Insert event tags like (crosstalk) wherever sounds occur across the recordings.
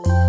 Bye.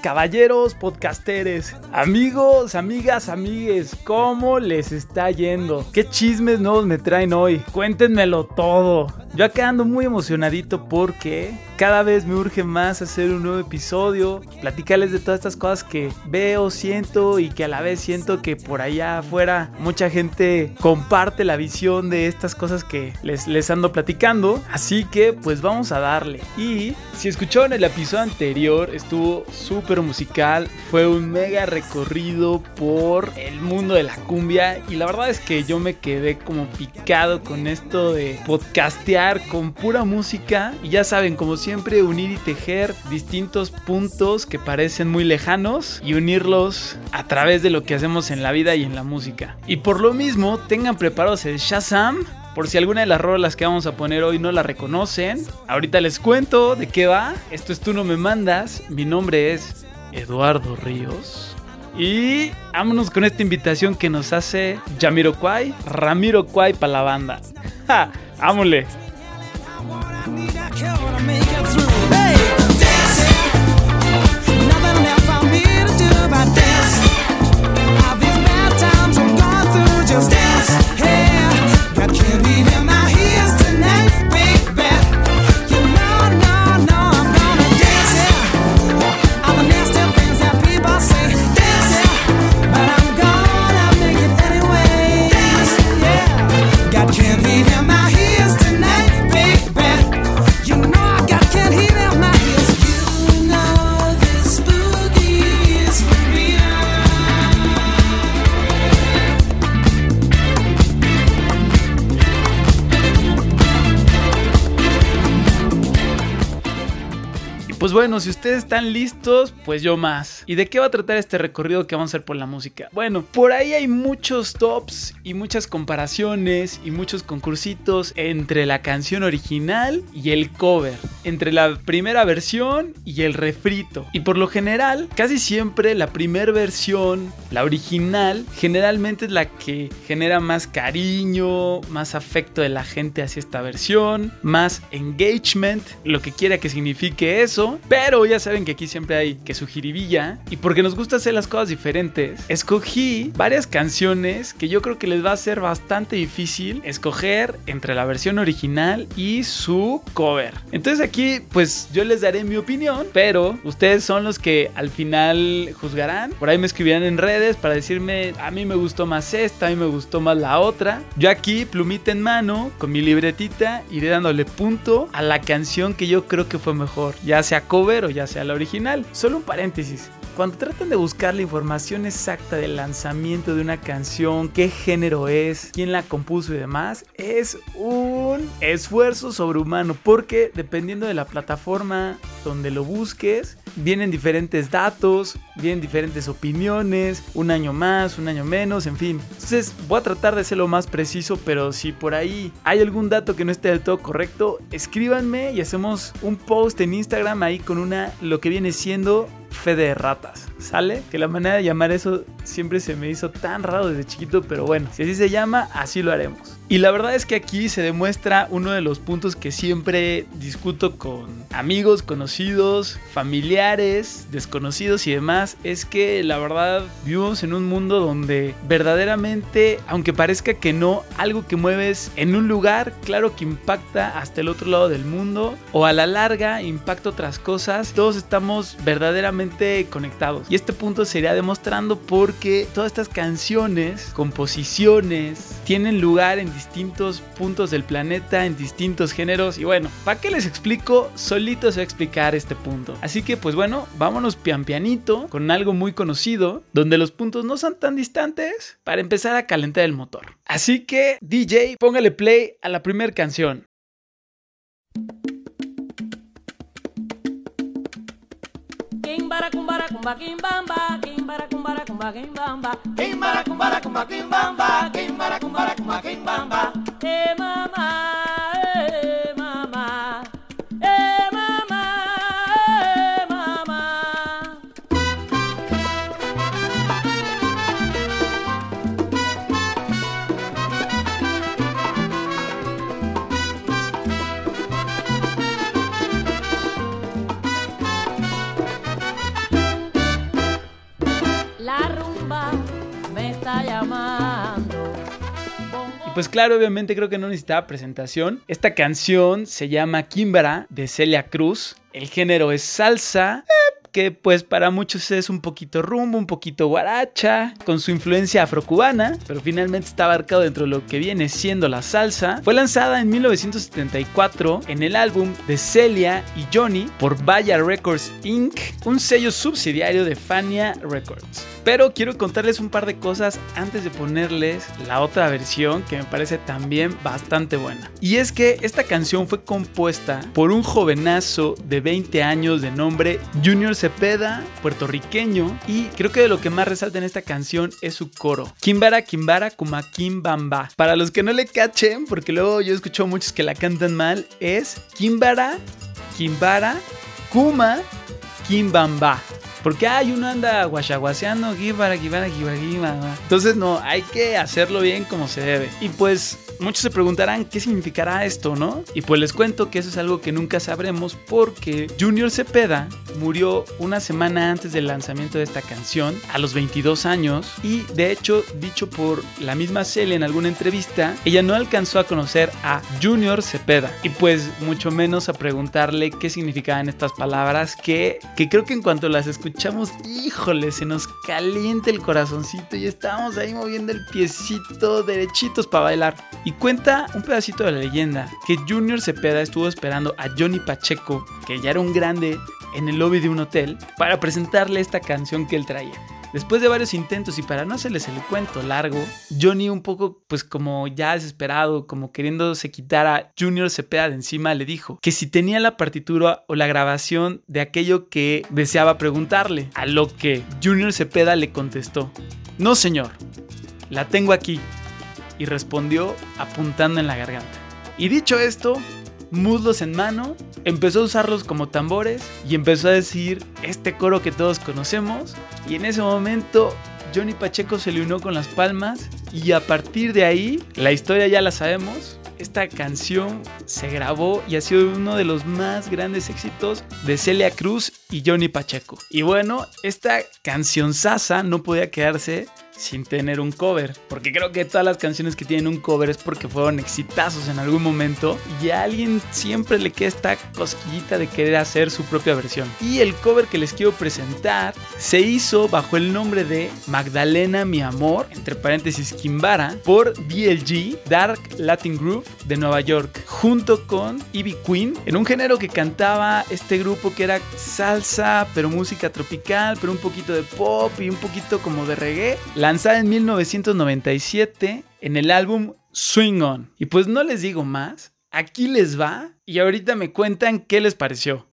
Caballeros, podcasteres, amigos, amigas, amigues, ¿cómo les está yendo? ¿Qué chismes nuevos me traen hoy? Cuéntenmelo todo. Yo acá ando muy emocionadito porque cada vez me urge más hacer un nuevo episodio, platicarles de todas estas cosas que veo, siento y que a la vez siento que por allá afuera mucha gente comparte la visión de estas cosas que les, les ando platicando. Así que pues vamos a darle. Y si escucharon el episodio anterior, estuvo súper musical, fue un mega recorrido por el mundo de la cumbia y la verdad es que yo me quedé como picado con esto de podcastear con pura música y ya saben, como siempre, unir y tejer distintos puntos que parecen muy lejanos y unirlos a través de lo que hacemos en la vida y en la música. Y por lo mismo, tengan preparados el Shazam por si alguna de las rolas que vamos a poner hoy no la reconocen, ahorita les cuento de qué va. Esto es Tú no me mandas. Mi nombre es Eduardo Ríos. Y vámonos con esta invitación que nos hace Yamiro Kwai, Ramiro Kwai para la banda. (laughs) ¡Ja! ¡Vámonos! Pues bueno, si ustedes están listos, pues yo más. ¿Y de qué va a tratar este recorrido que vamos a hacer por la música? Bueno, por ahí hay muchos tops y muchas comparaciones y muchos concursitos entre la canción original y el cover, entre la primera versión y el refrito. Y por lo general, casi siempre la primera versión, la original, generalmente es la que genera más cariño, más afecto de la gente hacia esta versión, más engagement, lo que quiera que signifique eso pero ya saben que aquí siempre hay que su jiribilla. Y porque nos gusta hacer las cosas diferentes, escogí varias canciones que yo creo que les va a ser bastante difícil escoger entre la versión original y su cover. Entonces aquí pues yo les daré mi opinión, pero ustedes son los que al final juzgarán. Por ahí me escribirán en redes para decirme a mí me gustó más esta, a mí me gustó más la otra. Yo aquí, plumita en mano, con mi libretita, iré dándole punto a la canción que yo creo que fue mejor. Ya sea cover o ya sea la original. Solo un paréntesis. Cuando tratan de buscar la información exacta del lanzamiento de una canción, qué género es, quién la compuso y demás, es un esfuerzo sobrehumano porque dependiendo de la plataforma donde lo busques, vienen diferentes datos, vienen diferentes opiniones, un año más, un año menos, en fin. Entonces voy a tratar de ser lo más preciso, pero si por ahí hay algún dato que no esté del todo correcto, escríbanme y hacemos un post en Instagram ahí con una, lo que viene siendo fe de ratas, ¿sale? Que la manera de llamar eso siempre se me hizo tan raro desde chiquito, pero bueno, si así se llama, así lo haremos. Y la verdad es que aquí se demuestra uno de los puntos que siempre discuto con amigos, conocidos, familiares, desconocidos y demás, es que la verdad vivimos en un mundo donde verdaderamente, aunque parezca que no, algo que mueves en un lugar, claro que impacta hasta el otro lado del mundo, o a la larga impacta otras cosas, todos estamos verdaderamente conectados. Y este punto sería demostrando porque todas estas canciones, composiciones, tienen lugar en distintos puntos del planeta, en distintos géneros. Y bueno, ¿para qué les explico? Solito se va a explicar este punto. Así que pues bueno, vámonos pian pianito con algo muy conocido, donde los puntos no son tan distantes para empezar a calentar el motor. Así que DJ, póngale play a la primera canción. Kimbara kumbara kumba kimbamba, kimbara kumbara kumba kimbamba, kimbara kumbara kumba kimbamba, kimbara kumbara kumba kimbamba. Eh mama, pues claro, obviamente creo que no necesitaba presentación. Esta canción se llama Kimbara de Celia Cruz. El género es salsa. eh, que pues para muchos es un poquito rumbo, un poquito guaracha, con su influencia afrocubana, pero finalmente está abarcado dentro de lo que viene siendo la salsa. Fue lanzada en 1974 en el álbum de Celia y Johnny por Vaya Records Inc., un sello subsidiario de Fania Records. Pero quiero contarles un par de cosas antes de ponerles la otra versión que me parece también bastante buena. Y es que esta canción fue compuesta por un jovenazo de 20 años de nombre Junior Cepeda, puertorriqueño, y creo que de lo que más resalta en esta canción es su coro. Kimbara Kimbara Kuma Kimbamba. Para los que no le cachen, porque luego yo escucho muchos que la cantan mal, es Kimbara Kimbara Kuma Kimbamba. Porque hay uno anda guachaguaseando, gibara, gibara, gibara, gibara. Entonces no, hay que hacerlo bien como se debe. Y pues muchos se preguntarán qué significará esto, ¿no? Y pues les cuento que eso es algo que nunca sabremos porque Junior Cepeda murió una semana antes del lanzamiento de esta canción, a los 22 años. Y de hecho, dicho por la misma Celia en alguna entrevista, ella no alcanzó a conocer a Junior Cepeda. Y pues mucho menos a preguntarle qué significaban estas palabras que, que creo que en cuanto las escuchamos, híjole, se nos calienta el corazoncito y estamos ahí moviendo el piecito derechitos para bailar. Y cuenta un pedacito de la leyenda que Junior Cepeda estuvo esperando a Johnny Pacheco, que ya era un grande, en el lobby de un hotel, para presentarle esta canción que él traía. Después de varios intentos y para no hacerles el cuento largo, Johnny un poco pues como ya desesperado, como queriéndose quitar a Junior Cepeda de encima, le dijo que si tenía la partitura o la grabación de aquello que deseaba preguntarle, a lo que Junior Cepeda le contestó, no señor, la tengo aquí, y respondió apuntando en la garganta. Y dicho esto, muslos en mano, empezó a usarlos como tambores y empezó a decir este coro que todos conocemos. Y en ese momento Johnny Pacheco se le unió con las palmas y a partir de ahí, la historia ya la sabemos. Esta canción se grabó y ha sido uno de los más grandes éxitos de Celia Cruz y Johnny Pacheco. Y bueno, esta canción sasa no podía quedarse sin tener un cover. Porque creo que todas las canciones que tienen un cover es porque fueron exitazos en algún momento. Y a alguien siempre le queda esta cosquillita de querer hacer su propia versión. Y el cover que les quiero presentar se hizo bajo el nombre de Magdalena Mi Amor, entre paréntesis Kimbara, por DLG, Dark Latin Groove de Nueva York, junto con Ivy Queen, en un género que cantaba este grupo que era salsa, pero música tropical, pero un poquito de pop y un poquito como de reggae. Lanzada en 1997 en el álbum Swing On. Y pues no les digo más, aquí les va y ahorita me cuentan qué les pareció.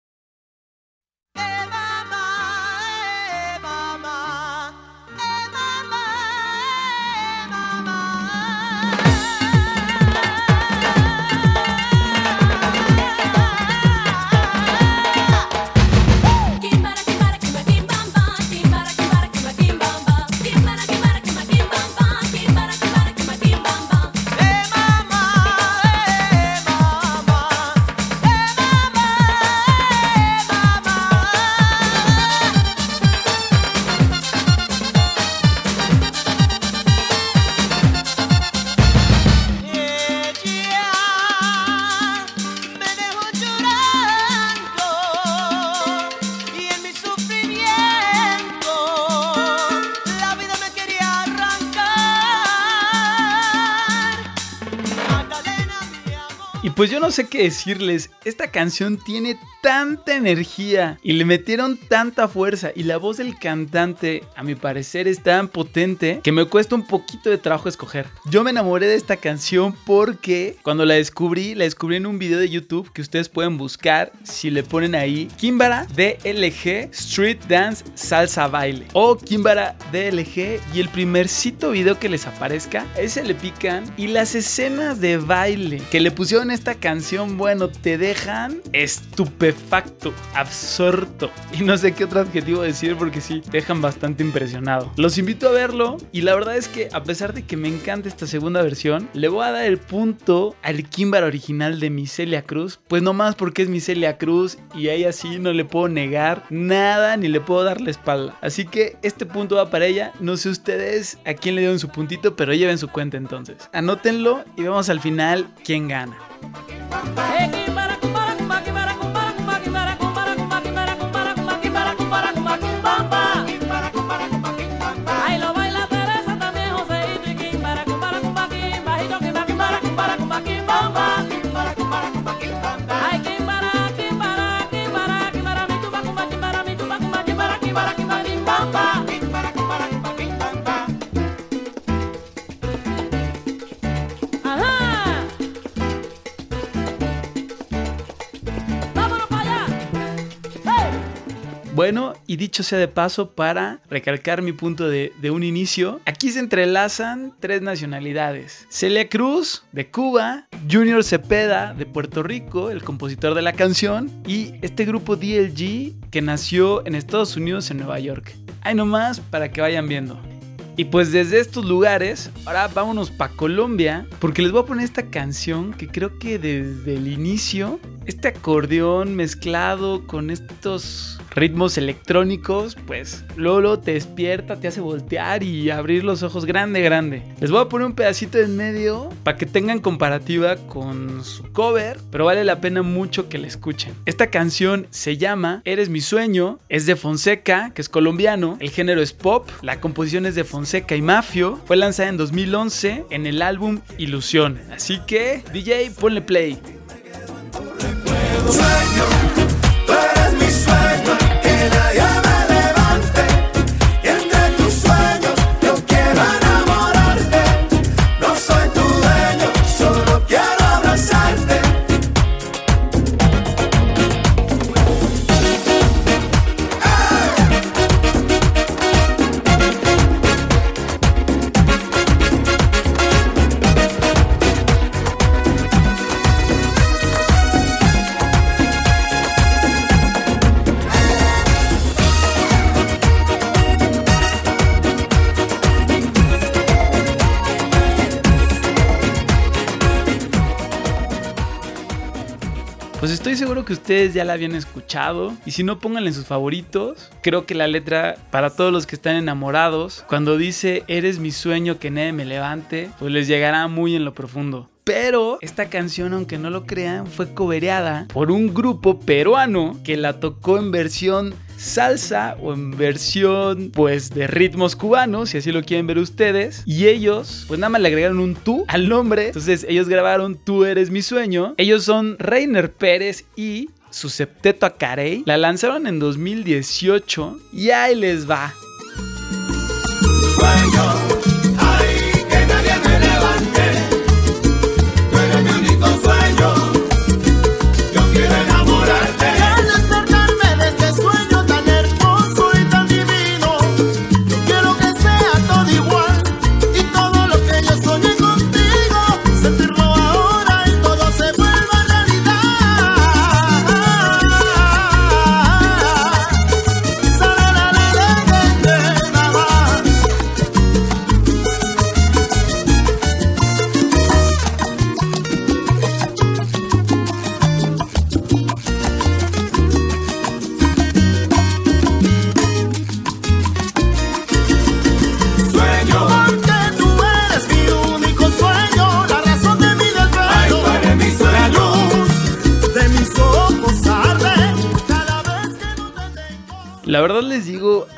Pues yo no sé qué decirles, esta canción tiene tanta energía y le metieron tanta fuerza y la voz del cantante a mi parecer es tan potente que me cuesta un poquito de trabajo escoger. Yo me enamoré de esta canción porque cuando la descubrí, la descubrí en un video de YouTube que ustedes pueden buscar si le ponen ahí Kimbara DLG Street Dance Salsa Baile o Kimbara DLG y el primercito video que les aparezca, ese le pican y las escenas de baile que le pusieron a esta canción, bueno, te dejan estupefacto, absorto y no sé qué otro adjetivo decir porque sí, te dejan bastante impresionado. Los invito a verlo y la verdad es que a pesar de que me encanta esta segunda versión, le voy a dar el punto al Kimbara original de Miselia Cruz, pues no más porque es Miselia Cruz y a ella sí no le puedo negar nada ni le puedo dar la espalda. Así que este punto va para ella. No sé ustedes a quién le dieron su puntito, pero lleven su cuenta entonces. Anótenlo y vemos al final quién gana. Eh, Bueno, y dicho sea de paso, para recalcar mi punto de, un inicio, aquí se entrelazan tres nacionalidades. Celia Cruz, de Cuba, Junior Cepeda, de Puerto Rico, el compositor de la canción, y este grupo DLG, que nació en Estados Unidos, en Nueva York. Hay nomás para que vayan viendo. Y pues desde estos lugares, ahora vámonos para Colombia, porque les voy a poner esta canción que creo que desde el inicio, este acordeón mezclado con estos ritmos electrónicos, pues luego te despierta, te hace voltear y abrir los ojos grande, grande. Les voy a poner un pedacito en medio para que tengan comparativa con su cover, pero vale la pena mucho que la escuchen. Esta canción se llama Eres mi sueño, es de Fonseca, que es colombiano, el género es pop, la composición es de Fonseca y Mafio, fue lanzada en 2011 en el álbum Ilusión. Así que, DJ, ponle play. Sueño, estoy seguro que ustedes ya la habían escuchado y si no pónganle en sus favoritos. Creo que la letra para todos los que están enamorados, cuando dice eres mi sueño que nadie me levante, pues les llegará muy en lo profundo. Pero esta canción, aunque no lo crean, fue cobereada por un grupo peruano que la tocó en versión salsa o en versión pues de ritmos cubanos, si así lo quieren ver ustedes. Y ellos pues nada más le agregaron un tú al nombre. Entonces ellos grabaron Tú eres mi sueño. Ellos son Reiner Pérez y su septeto a Carey. La lanzaron en 2018 y ahí les va. Sueño,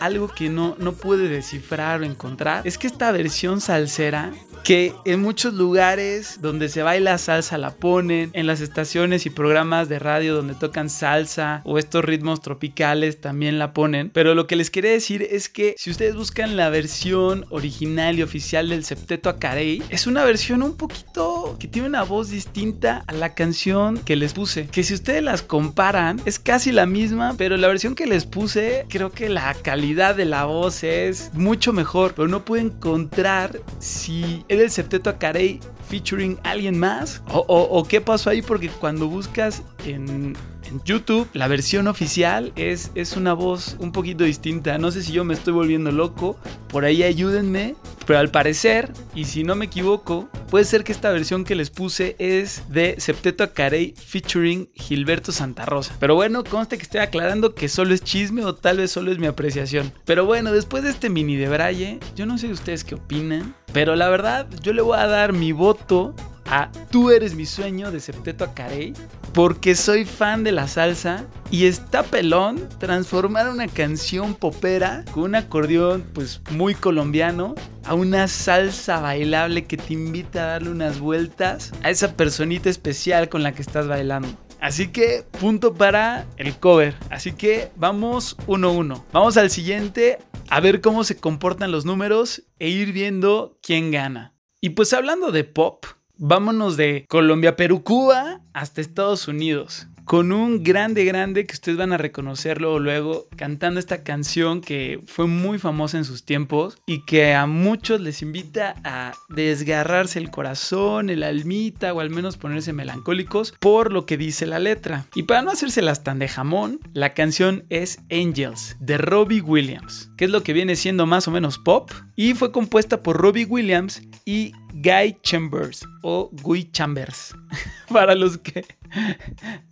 algo que no, no pude descifrar o encontrar. Es que esta versión salsera que en muchos lugares donde se baila salsa la ponen, en las estaciones y programas de radio donde tocan salsa o estos ritmos tropicales también la ponen. Pero lo que les quería decir es que si ustedes buscan la versión original y oficial del Septeto Acarey, es una versión un poquito que tiene una voz distinta a la canción que les puse. Que si ustedes las comparan, es casi la misma, pero la versión que les puse, creo que la calidad de la voz es mucho mejor. Pero no puedo encontrar si el Septeto Acarey featuring alguien más o qué pasó ahí porque cuando buscas en, en YouTube la versión oficial es, es una voz un poquito distinta. No sé si yo me estoy volviendo loco. Por ahí ayúdenme pero al parecer y si no me equivoco puede ser que esta versión que les puse es de Septeto Acarey featuring Gilberto Santa Rosa. Pero bueno conste que estoy aclarando que solo es chisme o tal vez solo es mi apreciación. Pero bueno después de este mini de Braille yo no sé ustedes qué opinan pero la verdad, yo le voy a dar mi voto a Tú eres mi sueño de Septeto Acarey porque soy fan de la salsa y está pelón transformar una canción popera con un acordeón pues muy colombiano a una salsa bailable que te invita a darle unas vueltas a esa personita especial con la que estás bailando. Así que punto para el cover. Así que vamos 1-1. Vamos al siguiente a ver cómo se comportan los números e ir viendo quién gana. Y pues hablando de pop, vámonos de Colombia, Perú, Cuba hasta Estados Unidos. Con un grande, grande que ustedes van a reconocerlo luego cantando esta canción que fue muy famosa en sus tiempos y que a muchos les invita a desgarrarse el corazón, el almita o al menos ponerse melancólicos por lo que dice la letra. Y para no hacérselas tan de jamón, la canción es Angels de Robbie Williams, que es lo que viene siendo más o menos pop y fue compuesta por Robbie Williams y Guy Chambers o Guy Chambers (laughs) para los que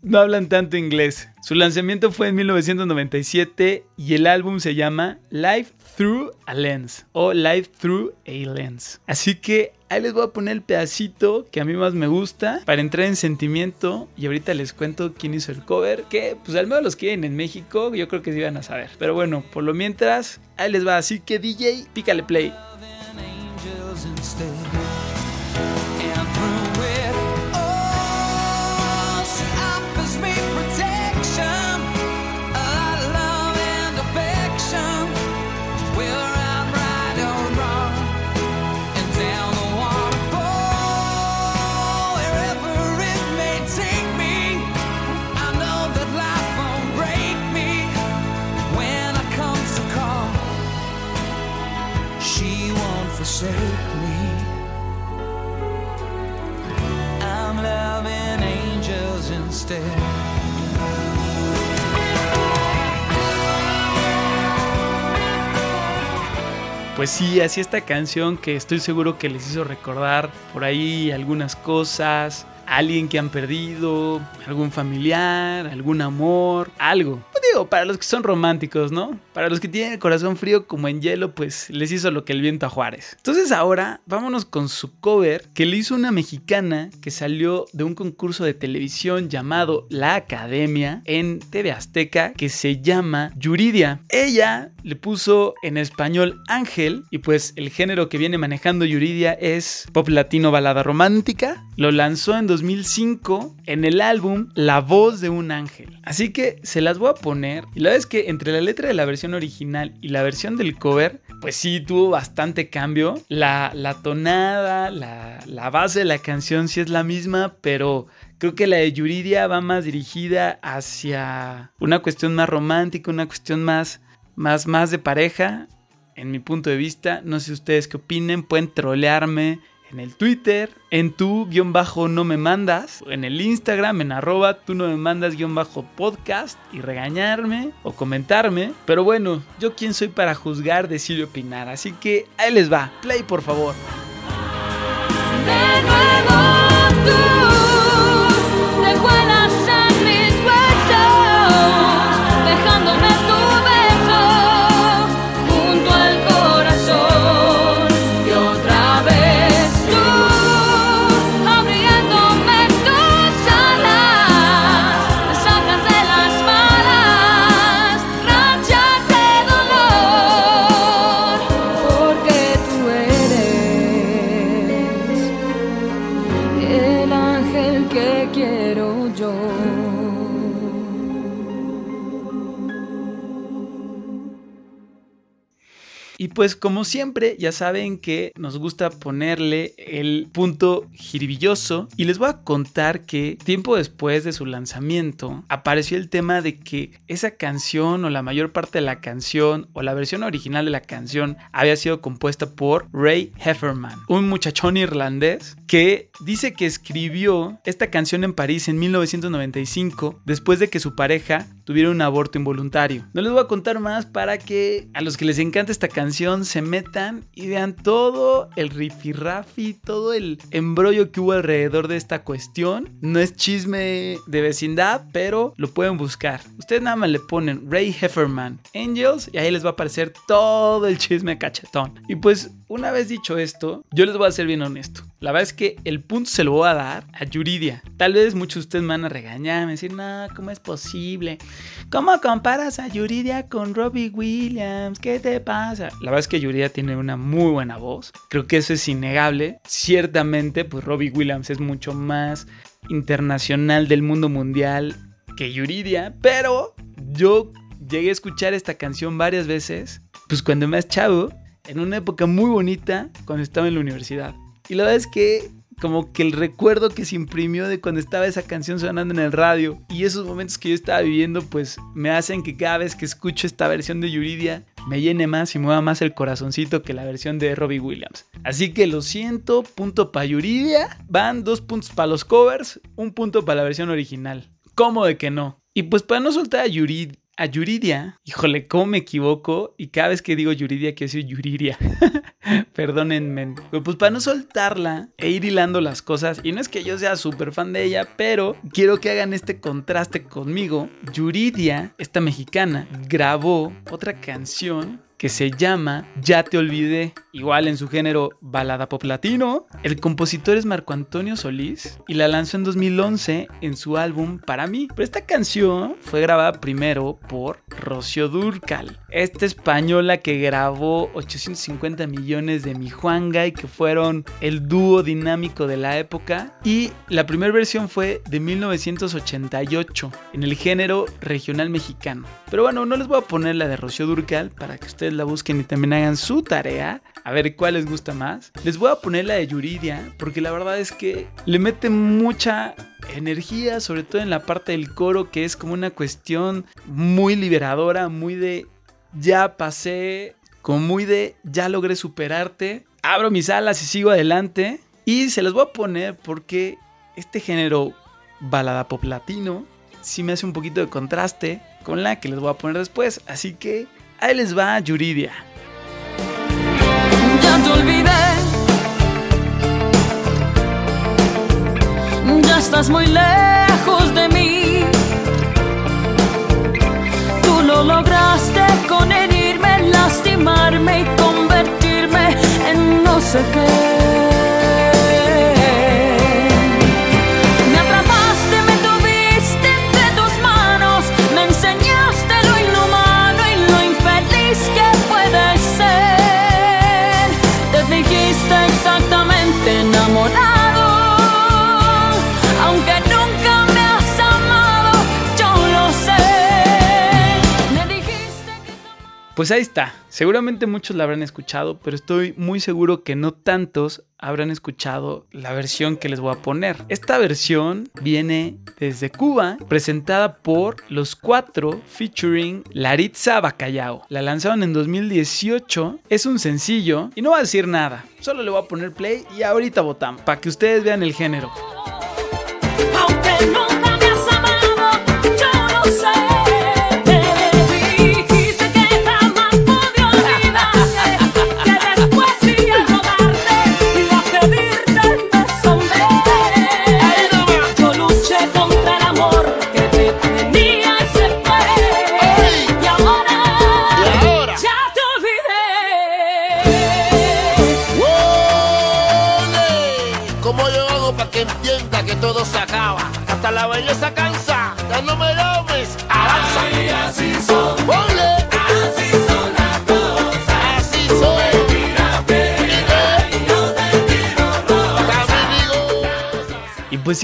no hablan tanto inglés. Su lanzamiento fue en 1997 y el álbum se llama Life Through a Lens o Life Through a Lens. Así que ahí les voy a poner el pedacito que a mí más me gusta para entrar en sentimiento y ahorita les cuento quién hizo el cover, que pues al menos los que viven en México yo creo que sí van a saber. Pero bueno, por lo mientras, ahí les va. Así que DJ, pícale play. Sí, así esta canción que estoy seguro que les hizo recordar por ahí algunas cosas, alguien que han perdido, algún familiar, algún amor, algo. Para los que son románticos, ¿no? Para los que tienen el corazón frío como en hielo, pues les hizo lo que el viento a Juárez. Entonces ahora vámonos con su cover que le hizo una mexicana que salió de un concurso de televisión llamado La Academia en TV Azteca que se llama Yuridia. Ella le puso en español Ángel y pues el género que viene manejando Yuridia es pop latino balada romántica. Lo lanzó en 2005 en el álbum La voz de un ángel. Así que se las voy a poner y la verdad es que entre la letra de la versión original y la versión del cover pues sí tuvo bastante cambio. La, la tonada, la, la base de la canción sí es la misma pero... Creo que la de Yuridia va más dirigida hacia una cuestión más romántica, una cuestión más, más, más de pareja, en mi punto de vista. No sé ustedes qué opinen, pueden trolearme en el Twitter, en tu guion bajo no me mandas, en el Instagram, en arroba tú no me mandas guion bajo podcast y regañarme o comentarme. Pero bueno, yo quién soy para juzgar, decir y opinar. Así que ahí les va, play por favor. Y pues como siempre, ya saben que nos gusta ponerle el punto jiribilloso y les voy a contar que tiempo después de su lanzamiento apareció el tema de que esa canción o la mayor parte de la canción o la versión original de la canción había sido compuesta por Ray Hefferman, un muchachón irlandés que dice que escribió esta canción en París en 1995 después de que su pareja tuviera un aborto involuntario. No les voy a contar más para que a los que les encanta esta canción se metan y vean todo el rifirrafi, todo el embrollo que hubo alrededor de esta cuestión. No es chisme de vecindad, pero lo pueden buscar. Ustedes nada más le ponen Ray Hefferman Angels y ahí les va a aparecer todo el chisme cachetón. Y pues una vez dicho esto, yo les voy a ser bien honesto. La verdad es que el punto se lo voy a dar a Yuridia. Tal vez muchos de ustedes me van a regañar, me van a decir, no, ¿cómo es posible? ¿Cómo comparas a Yuridia con Robbie Williams? ¿Qué te pasa? La verdad es que Yuridia tiene una muy buena voz. Creo que eso es innegable. Ciertamente, pues Robbie Williams es mucho más internacional del mundo mundial que Yuridia. Pero yo llegué a escuchar esta canción varias veces. Pues cuando más chavo, en una época muy bonita, cuando estaba en la universidad. Y la verdad es que como que el recuerdo que se imprimió de cuando estaba esa canción sonando en el radio y esos momentos que yo estaba viviendo pues me hacen que cada vez que escucho esta versión de Yuridia me llene más y mueva más el corazoncito que la versión de Robbie Williams. Así que lo siento, punto para Yuridia, van dos puntos para los covers, un punto para la versión original. ¿Cómo de que no? Y pues para no soltar a Yuridia, a Yuridia, híjole, cómo me equivoco y cada vez que digo Yuridia quiero decir Yuridia. (laughs) Perdónenme. Pues para no soltarla e ir hilando las cosas, y no es que yo sea súper fan de ella, pero quiero que hagan este contraste conmigo. Yuridia, esta mexicana, grabó otra canción que se llama Ya te olvidé, igual en su género balada pop latino. El compositor es Marco Antonio Solís y la lanzó en 2011 en su álbum Para mí. Pero esta canción fue grabada primero por Rocío Durcal, esta española que grabó 850 millones de Mi Juanga y que fueron el dúo dinámico de la época. Y la primera versión fue de 1988 en el género regional mexicano. Pero bueno, no les voy a poner la de Rocío Durcal para que ustedes la busquen y también hagan su tarea. A ver cuál les gusta más. Les voy a poner la de Yuridia porque la verdad es que le mete mucha energía, sobre todo en la parte del coro, que es como una cuestión muy liberadora, muy de ya pasé, como muy de ya logré superarte. Abro mis alas y sigo adelante. Y se las voy a poner porque este género balada pop latino sí me hace un poquito de contraste con la que les voy a poner después. Así que ahí les va Yuridia. Ya te olvidé. Ya estás muy lejos de mí. Tú lo lograste con herirme, Pues ahí está. Seguramente muchos la habrán escuchado, pero estoy muy seguro que no tantos habrán escuchado la versión que les voy a poner. Esta versión viene desde Cuba, presentada por Los Cuatro featuring Laritza Bacallao. La lanzaron en 2018, es un sencillo y no va a decir nada. Solo le voy a poner play y ahorita votamos para que ustedes vean el género.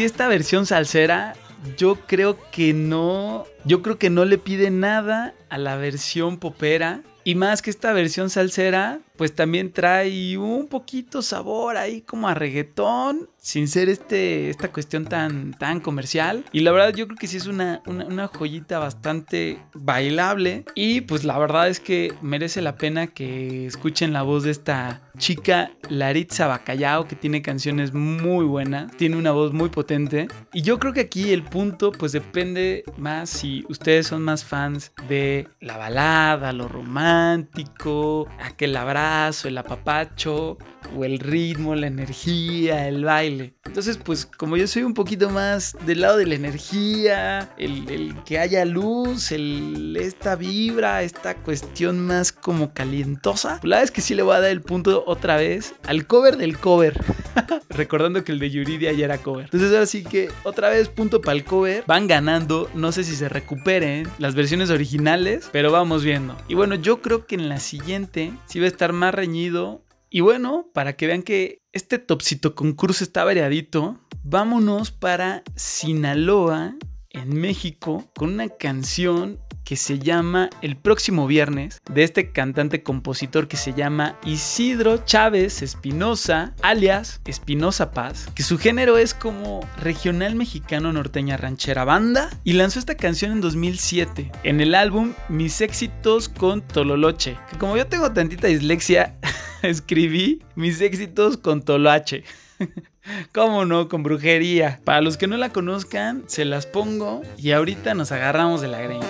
Si esta versión salsera, yo creo que no, yo creo que no le pide nada a la versión popera. Y más que esta versión salsera, pues también trae un poquito sabor ahí como a reggaetón, sin ser este, esta cuestión tan, tan comercial. Y la verdad yo creo que sí es una, una, joyita bastante bailable. Y pues la verdad es que merece la pena que escuchen la voz de esta chica Laritza Bacallao, que tiene canciones muy buenas, tiene una voz muy potente. Y yo creo que aquí el punto pues depende más si ustedes son más fans de la balada, lo romántico, aquel abrazo, el apapacho, o el ritmo, la energía, el baile. Entonces pues como yo soy un poquito más del lado de la energía, el, que haya luz, el, esta vibra, esta cuestión más como calientosa, pues la verdad es que sí le voy a dar el punto otra vez al cover del cover. (laughs) Recordando que el de Yuridia ya era cover. Entonces ahora sí que otra vez punto para el cover. Van ganando. No sé si se recuperen las versiones originales. Pero vamos viendo. Y bueno, yo creo que en la siguiente sí va a estar más reñido. Y bueno, para que vean que este topsito concurso está variadito, vámonos para Sinaloa, en México, con una canción que se llama El próximo viernes, de este cantante compositor que se llama Isidro Chávez Espinosa, alias Espinosa Paz, que su género es como regional mexicano norteña ranchera banda, y lanzó esta canción en 2007, en el álbum Mis éxitos con Tololoche, que como yo tengo tantita dislexia, (laughs) escribí Mis éxitos con Toloache. (laughs) ¿Cómo no? Con brujería. Para los que no la conozcan, se las pongo y ahorita nos agarramos de la greña.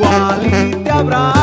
Igual y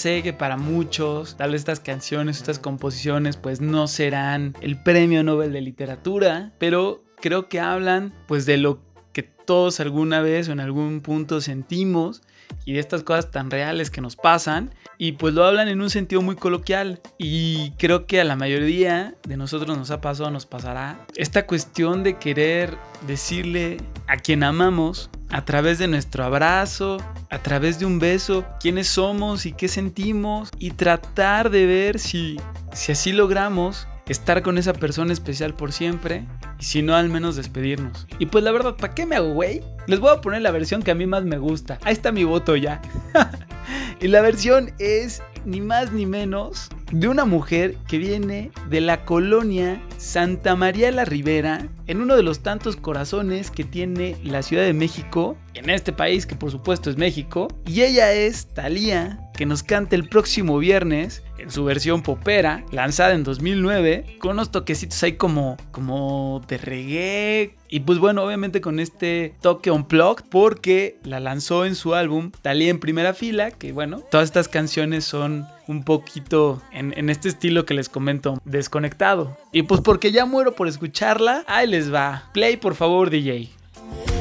sé que para muchos, tal vez estas canciones, estas composiciones, pues no serán el premio Nobel de literatura, pero creo que hablan pues de lo que todos alguna vez o en algún punto sentimos y de estas cosas tan reales que nos pasan y pues lo hablan en un sentido muy coloquial y creo que a la mayoría de nosotros nos ha pasado, nos pasará esta cuestión de querer decirle a quien amamos a través de nuestro abrazo, a través de un beso, quiénes somos y qué sentimos y tratar de ver si, si así logramos estar con esa persona especial por siempre y si no al menos despedirnos. Y pues la verdad, ¿para qué me hago güey? Les voy a poner la versión que a mí más me gusta. Ahí está mi voto ya. (laughs) y la versión es ni más ni menos de una mujer que viene de la colonia Santa María la Ribera, en uno de los tantos corazones que tiene la Ciudad de México, en este país que por supuesto es México, y ella es Thalía, que nos canta el próximo viernes en su versión popera, lanzada en 2009, con unos toquecitos ahí como, como de reggae. Y pues bueno, obviamente con este toque unplugged, porque la lanzó en su álbum Thalía en primera fila, que bueno, todas estas canciones son un poquito en, en este estilo que les comento, desconectado. Y pues porque ya muero por escucharla, ahí les va. Play por favor, DJ.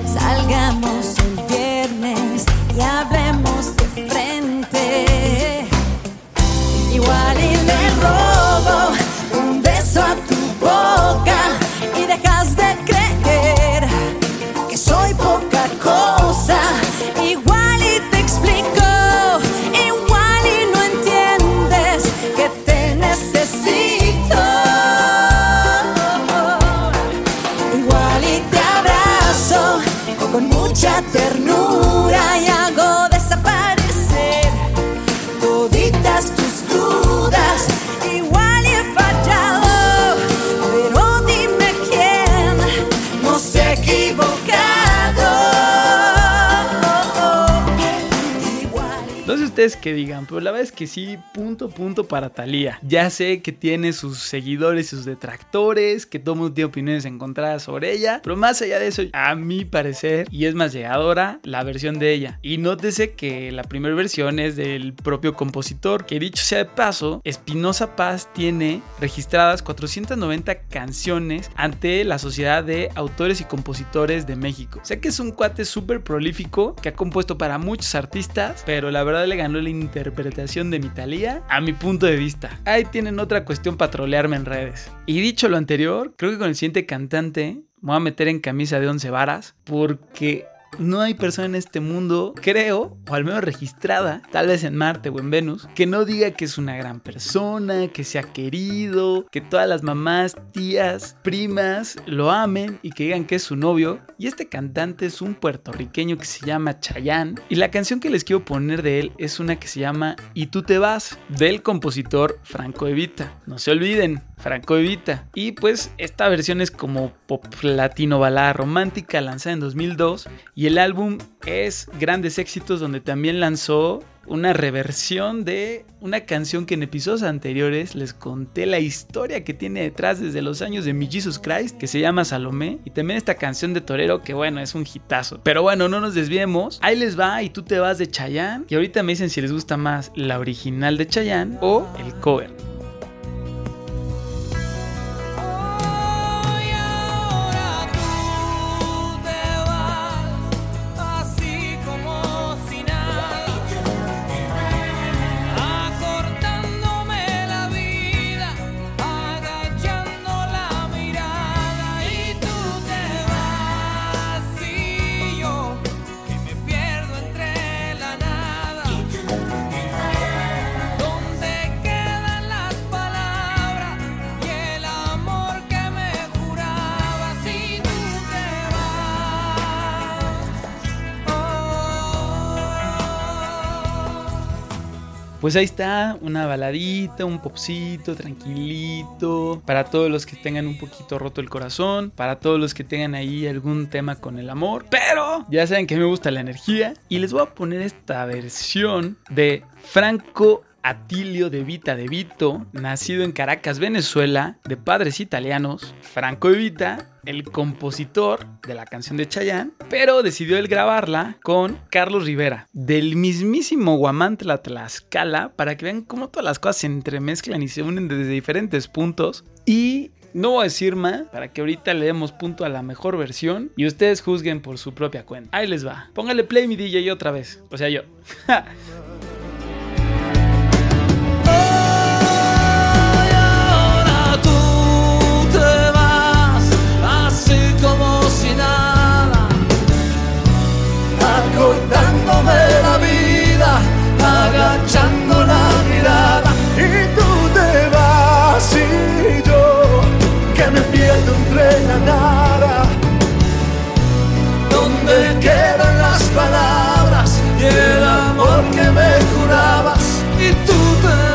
Salgamos el viernes y hablemos que digan, pero la verdad es que sí, punto, punto para Thalía. Ya sé que tiene sus seguidores y sus detractores, que todo mundo tiene opiniones encontradas sobre ella, pero más allá de eso, a mi parecer, y es más llegadora, la versión de ella. Y nótese que la primera versión es del propio compositor, que dicho sea de paso, Espinosa Paz tiene registradas 490 canciones ante la Sociedad de Autores y Compositores de México. Sé que es un cuate súper prolífico que ha compuesto para muchos artistas, pero la verdad le ganó la interpretación de mi Thalía a mi punto de vista. Ahí tienen otra cuestión para trolearme en redes. Y dicho lo anterior, creo que con el siguiente cantante me voy a meter en camisa de once varas porque no hay persona en este mundo, creo, o al menos registrada, tal vez en Marte o en Venus, que no diga que es una gran persona, que sea querido, que todas las mamás, tías, primas lo amen y que digan que es su novio. Y este cantante es un puertorriqueño que se llama Chayanne. Y la canción que les quiero poner de él es una que se llama Y tú te vas, del compositor Franco Evita. No se olviden, Franco Evita. Y pues esta versión es como pop latino balada romántica lanzada en 2002 y el álbum es Grandes Éxitos donde también lanzó una reversión de una canción que en episodios anteriores les conté la historia que tiene detrás desde los años de mi Jesus Christ, que se llama Salomé, y también esta canción de Torero que bueno, es un hitazo. Pero bueno, no nos desviemos. Ahí les va y tú te vas de Chayanne, y ahorita me dicen si les gusta más la original de Chayanne o el cover. Pues ahí está, una baladita, un popcito, tranquilito, para todos los que tengan un poquito roto el corazón, para todos los que tengan ahí algún tema con el amor, pero ya saben que me gusta la energía y les voy a poner esta versión de Franco Atilio de Vita de Vito, nacido en Caracas, Venezuela, de padres italianos, Franco de Vita, el compositor de la canción de Chayanne, pero decidió él grabarla con Carlos Rivera, del mismísimo Guamantla Tlaxcala, para que vean cómo todas las cosas se entremezclan y se unen desde diferentes puntos. Y no voy a decir más para que ahorita le demos punto a la mejor versión y ustedes juzguen por su propia cuenta. Ahí les va. Póngale play mi DJ otra vez. O sea, yo. (laughs) ¿Dónde quedan las palabras y el amor que me jurabas? y tú te.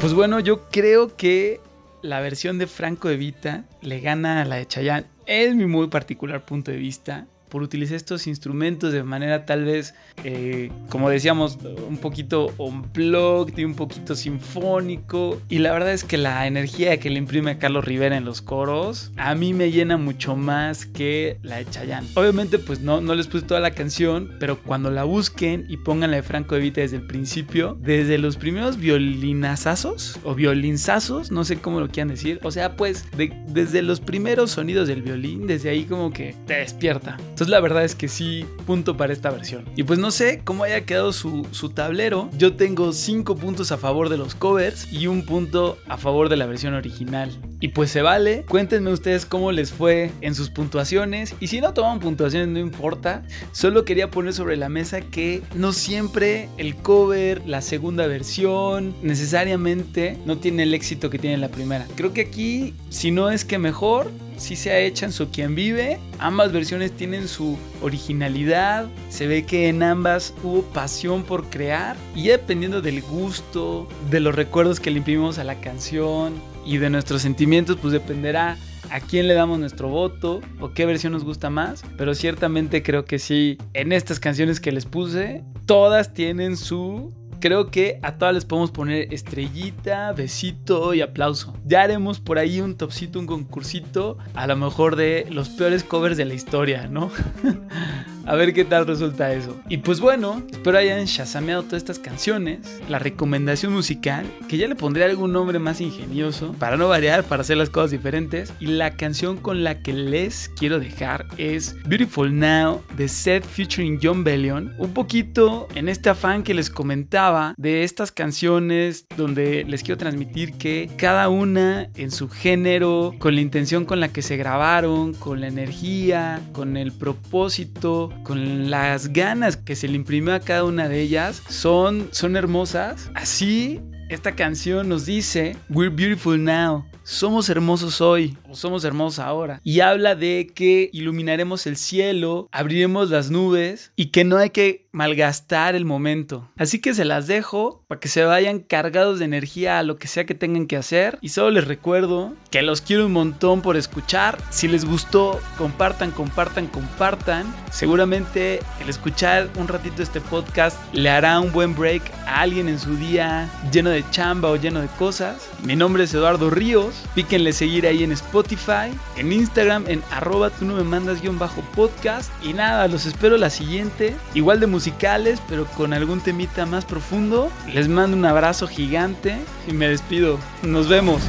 Pues bueno, yo creo que la versión de Franco de Vita le gana a la de Chayanne. Es mi muy particular punto de vista. Por utilizar estos instrumentos de manera tal vez, eh, como decíamos, un poquito unplugged y un poquito sinfónico. Y la verdad es que la energía que le imprime a Carlos Rivera en los coros, a mí me llena mucho más que la de Chayanne. Obviamente, pues no, no les puse toda la canción, pero cuando la busquen y pongan la de Franco de Vita desde el principio, desde los primeros violinazazos o violinzazos, no sé cómo lo quieran decir. O sea, pues de- desde los primeros sonidos del violín, desde ahí como que te despierta. Entonces la verdad es que sí, punto para esta versión. Y pues no sé cómo haya quedado su, su tablero. Yo tengo 5 puntos a favor de los covers y un punto a favor de la versión original. Y pues se vale. Cuéntenme ustedes cómo les fue en sus puntuaciones. Y si no toman puntuaciones, no importa. Solo quería poner sobre la mesa que no siempre el cover, la segunda versión, necesariamente no tiene el éxito que tiene la primera. Creo que aquí, si no es que mejor, si se ha hecho en su quien vive. Ambas versiones tienen su originalidad. Se ve que en ambas hubo pasión por crear. Y ya dependiendo del gusto, de los recuerdos que le imprimimos a la canción y de nuestros sentimientos, pues dependerá a quién le damos nuestro voto o qué versión nos gusta más, pero ciertamente creo que sí, en estas canciones que les puse, todas tienen su Creo que a todas les podemos poner estrellita, besito y aplauso. Ya haremos por ahí un topcito, un concursito, a lo mejor de los peores covers de la historia, ¿no? (laughs) a ver qué tal resulta eso. Y pues bueno, espero hayan shazameado todas estas canciones. La recomendación musical, que ya le pondré algún nombre más ingenioso, para no variar, para hacer las cosas diferentes. Y la canción con la que les quiero dejar es Beautiful Now de Seth featuring John Bellion. Un poquito en este afán que les comentaba de estas canciones donde les quiero transmitir que cada una en su género, con la intención con la que se grabaron, con la energía, con el propósito, con las ganas que se le imprimió a cada una de ellas, son, son hermosas. Así esta canción nos dice, We're beautiful now. Somos hermosos hoy, o somos hermosos ahora. Y habla de que iluminaremos el cielo, abriremos las nubes y que no hay que malgastar el momento. Así que se las dejo para que se vayan cargados de energía a lo que sea que tengan que hacer. Y solo les recuerdo que los quiero un montón por escuchar. Si les gustó, compartan, compartan, compartan. Seguramente el escuchar un ratito este podcast le hará un buen break a alguien en su día lleno de chamba o lleno de cosas. Mi nombre es Eduardo Ríos. Píquenle seguir ahí en Spotify, en Instagram, en arroba tú no me mandas guion bajo podcast. Y nada, los espero la siguiente. Igual de musicales, pero con algún temita más profundo. Les mando un abrazo gigante y me despido. Nos vemos.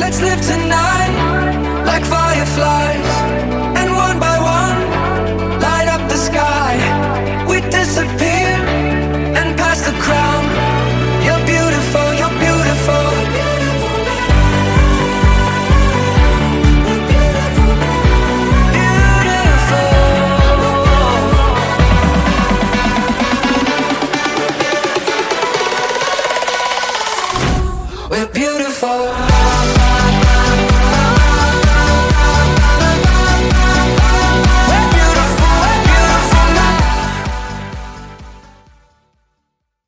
Let's live tonight like fireflies, and one by one, light up the sky. We disappear